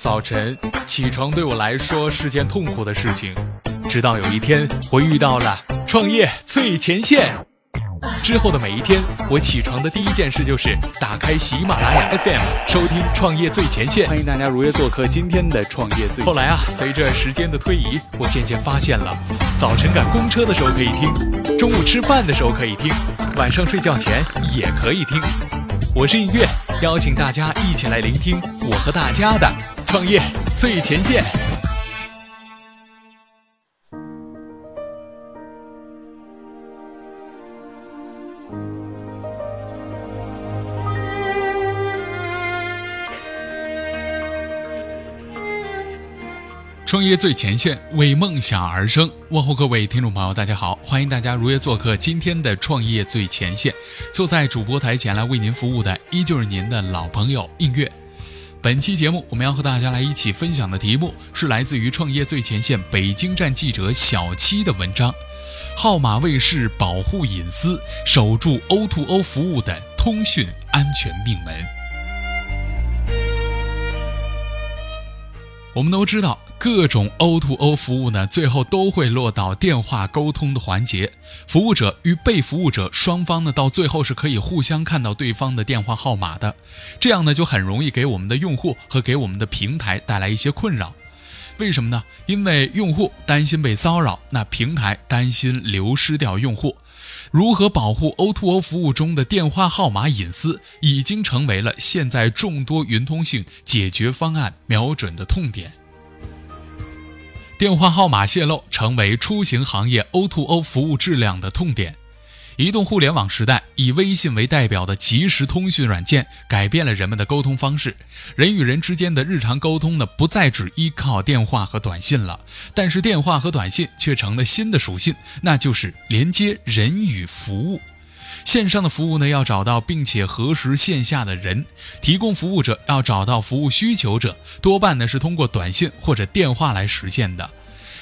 早晨起床对我来说是件痛苦的事情，直到有一天我遇到了创业最前线。之后的每一天，我起床的第一件事就是打开喜马拉雅 FM，收听《创业最前线》。欢迎大家如约做客今天的《创业最前线》。后来啊，随着时间的推移，我渐渐发现了，早晨赶公车的时候可以听，中午吃饭的时候可以听，晚上睡觉前也可以听。我是音乐，邀请大家一起来聆听我和大家的创业最前线。创业最前线，为梦想而生。问候各位听众朋友，大家好，欢迎大家如约做客今天的创业最前线。坐在主播台前来为您服务的，依旧是您的老朋友映月。本期节目，我们要和大家来一起分享的题目是来自于创业最前线北京站记者小七的文章：号码卫士保护隐私，守住 O2O 服务的通讯安全命门。我们都知道。各种 O2O O 服务呢，最后都会落到电话沟通的环节。服务者与被服务者双方呢，到最后是可以互相看到对方的电话号码的。这样呢，就很容易给我们的用户和给我们的平台带来一些困扰。为什么呢？因为用户担心被骚扰，那平台担心流失掉用户。如何保护 O2O 服务中的电话号码隐私，已经成为了现在众多云通讯解决方案瞄准的痛点。电话号码泄露成为出行行业 O2O 服务质量的痛点。移动互联网时代，以微信为代表的即时通讯软件改变了人们的沟通方式。人与人之间的日常沟通呢，不再只依靠电话和短信了。但是，电话和短信却成了新的属性，那就是连接人与服务。线上的服务呢，要找到并且核实线下的人；提供服务者要找到服务需求者，多半呢是通过短信或者电话来实现的。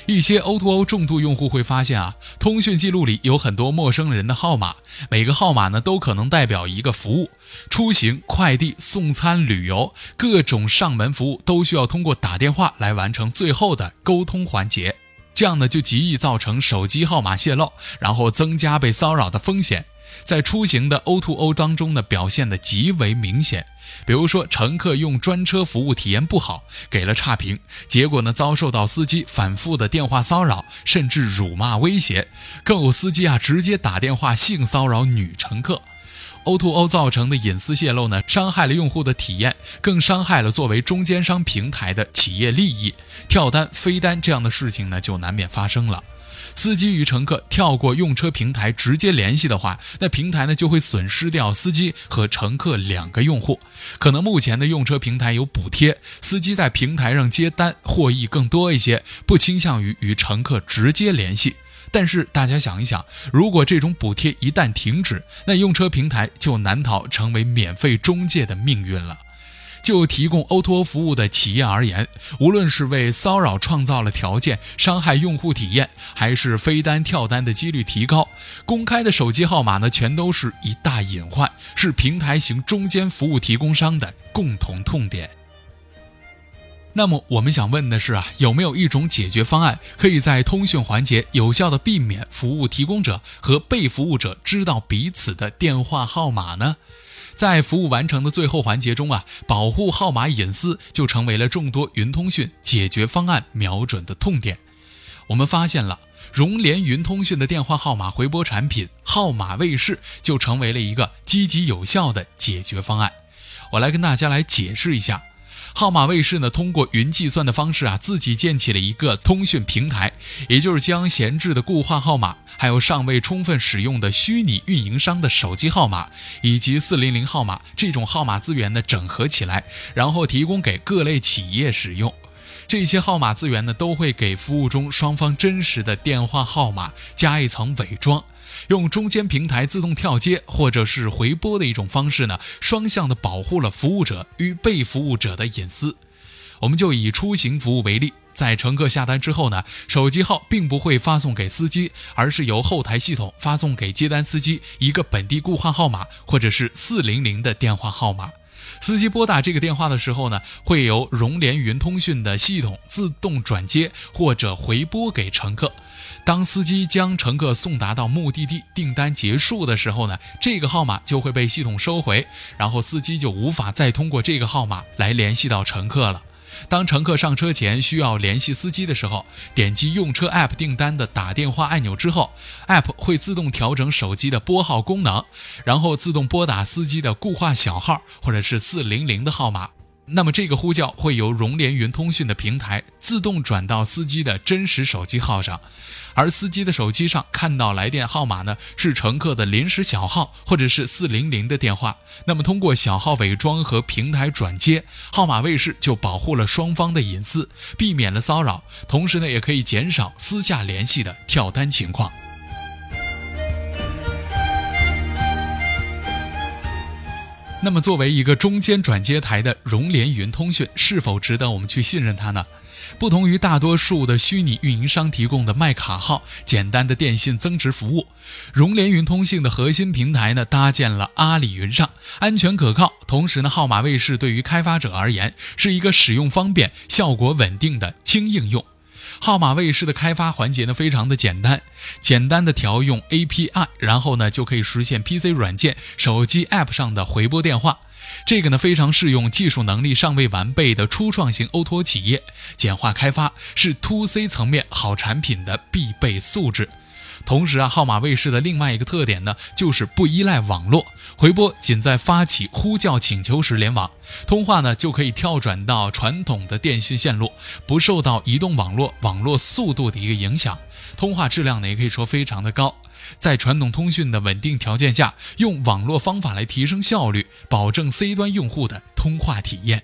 一些 O2O 重度用户会发现啊，通讯记录里有很多陌生人的号码，每个号码呢都可能代表一个服务。出行、快递、送餐、旅游，各种上门服务都需要通过打电话来完成最后的沟通环节。这样呢，就极易造成手机号码泄露，然后增加被骚扰的风险。在出行的 O2O O 当中呢，表现的极为明显。比如说，乘客用专车服务体验不好，给了差评，结果呢，遭受到司机反复的电话骚扰，甚至辱骂威胁。更有司机啊，直接打电话性骚扰女乘客。O2O 造成的隐私泄露呢，伤害了用户的体验，更伤害了作为中间商平台的企业利益。跳单、飞单这样的事情呢，就难免发生了。司机与乘客跳过用车平台直接联系的话，那平台呢就会损失掉司机和乘客两个用户。可能目前的用车平台有补贴，司机在平台上接单获益更多一些，不倾向于与乘客直接联系。但是大家想一想，如果这种补贴一旦停止，那用车平台就难逃成为免费中介的命运了。就提供 O2O 服务的企业而言，无论是为骚扰创造了条件，伤害用户体验，还是飞单跳单的几率提高，公开的手机号码呢，全都是一大隐患，是平台型中间服务提供商的共同痛点。那么我们想问的是啊，有没有一种解决方案，可以在通讯环节有效的避免服务提供者和被服务者知道彼此的电话号码呢？在服务完成的最后环节中啊，保护号码隐私就成为了众多云通讯解决方案瞄准的痛点。我们发现了融联云通讯的电话号码回拨产品号码卫士就成为了一个积极有效的解决方案。我来跟大家来解释一下。号码卫士呢，通过云计算的方式啊，自己建起了一个通讯平台，也就是将闲置的固话号码，还有尚未充分使用的虚拟运营商的手机号码，以及四零零号码这种号码资源呢整合起来，然后提供给各类企业使用。这些号码资源呢，都会给服务中双方真实的电话号码加一层伪装，用中间平台自动跳接或者是回拨的一种方式呢，双向的保护了服务者与被服务者的隐私。我们就以出行服务为例，在乘客下单之后呢，手机号并不会发送给司机，而是由后台系统发送给接单司机一个本地固话号码或者是四零零的电话号码。司机拨打这个电话的时候呢，会由融联云通讯的系统自动转接或者回拨给乘客。当司机将乘客送达到目的地，订单结束的时候呢，这个号码就会被系统收回，然后司机就无法再通过这个号码来联系到乘客了。当乘客上车前需要联系司机的时候，点击用车 App 订单的打电话按钮之后，App 会自动调整手机的拨号功能，然后自动拨打司机的固话小号或者是四零零的号码。那么这个呼叫会由融联云通讯的平台自动转到司机的真实手机号上，而司机的手机上看到来电号码呢是乘客的临时小号或者是四零零的电话。那么通过小号伪装和平台转接，号码卫士就保护了双方的隐私，避免了骚扰，同时呢也可以减少私下联系的跳单情况。那么，作为一个中间转接台的融联云通讯，是否值得我们去信任它呢？不同于大多数的虚拟运营商提供的卖卡号、简单的电信增值服务，融联云通信的核心平台呢，搭建了阿里云上，安全可靠。同时呢，号码卫士对于开发者而言，是一个使用方便、效果稳定的轻应用。号码卫士的开发环节呢，非常的简单，简单的调用 API，然后呢就可以实现 PC 软件、手机 App 上的回拨电话。这个呢非常适用技术能力尚未完备的初创型 Oto 企业，简化开发是 To C 层面好产品的必备素质。同时啊，号码卫士的另外一个特点呢，就是不依赖网络回拨，仅在发起呼叫请求时联网，通话呢就可以跳转到传统的电信线路，不受到移动网络网络速度的一个影响，通话质量呢也可以说非常的高，在传统通讯的稳定条件下，用网络方法来提升效率，保证 C 端用户的通话体验。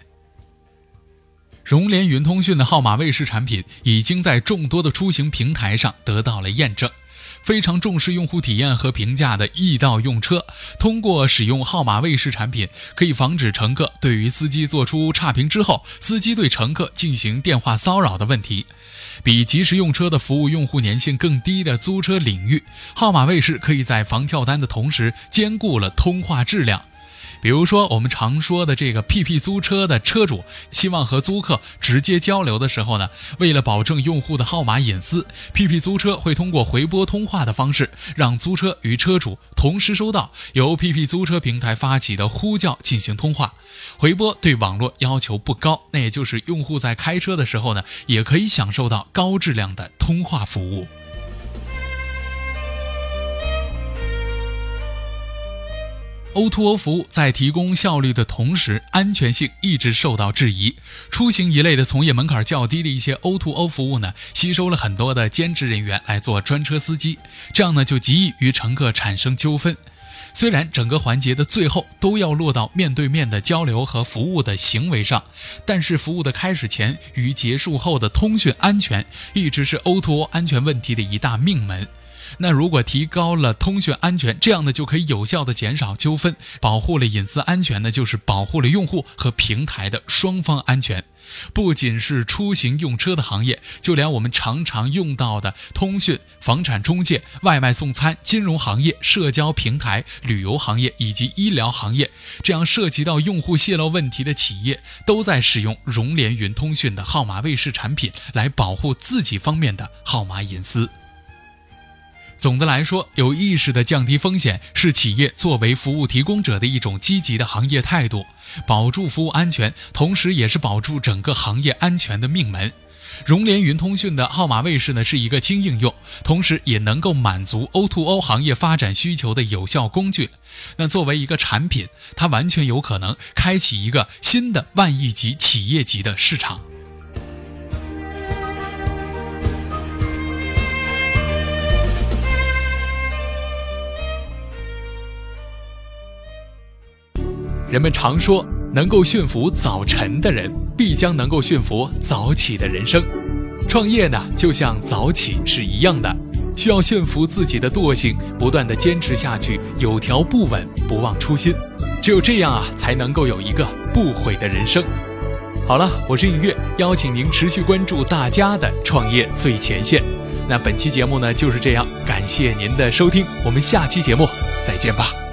融联云通讯的号码卫士产品已经在众多的出行平台上得到了验证。非常重视用户体验和评价的易到用车，通过使用号码卫士产品，可以防止乘客对于司机做出差评之后，司机对乘客进行电话骚扰的问题。比及时用车的服务用户粘性更低的租车领域，号码卫士可以在防跳单的同时，兼顾了通话质量。比如说，我们常说的这个 PP 租车的车主希望和租客直接交流的时候呢，为了保证用户的号码隐私，PP 租车会通过回拨通话的方式，让租车与车主同时收到由 PP 租车平台发起的呼叫进行通话。回拨对网络要求不高，那也就是用户在开车的时候呢，也可以享受到高质量的通话服务。O2O O 服务在提供效率的同时，安全性一直受到质疑。出行一类的从业门槛较低的一些 O2O O 服务呢，吸收了很多的兼职人员来做专车司机，这样呢就极易与乘客产生纠纷。虽然整个环节的最后都要落到面对面的交流和服务的行为上，但是服务的开始前与结束后的通讯安全，一直是 O2O 安全问题的一大命门。那如果提高了通讯安全，这样呢就可以有效的减少纠纷，保护了隐私安全呢，就是保护了用户和平台的双方安全。不仅是出行用车的行业，就连我们常常用到的通讯、房产中介、外卖送餐、金融行业、社交平台、旅游行业以及医疗行业，这样涉及到用户泄露问题的企业，都在使用融联云通讯的号码卫士产品来保护自己方面的号码隐私。总的来说，有意识的降低风险是企业作为服务提供者的一种积极的行业态度，保住服务安全，同时也是保住整个行业安全的命门。融联云通讯的号码卫士呢，是一个轻应用，同时也能够满足 O2O 行业发展需求的有效工具。那作为一个产品，它完全有可能开启一个新的万亿级企业级的市场。人们常说，能够驯服早晨的人，必将能够驯服早起的人生。创业呢，就像早起是一样的，需要驯服自己的惰性，不断的坚持下去，有条不紊，不忘初心。只有这样啊，才能够有一个不悔的人生。好了，我是尹月，邀请您持续关注大家的创业最前线。那本期节目呢就是这样，感谢您的收听，我们下期节目再见吧。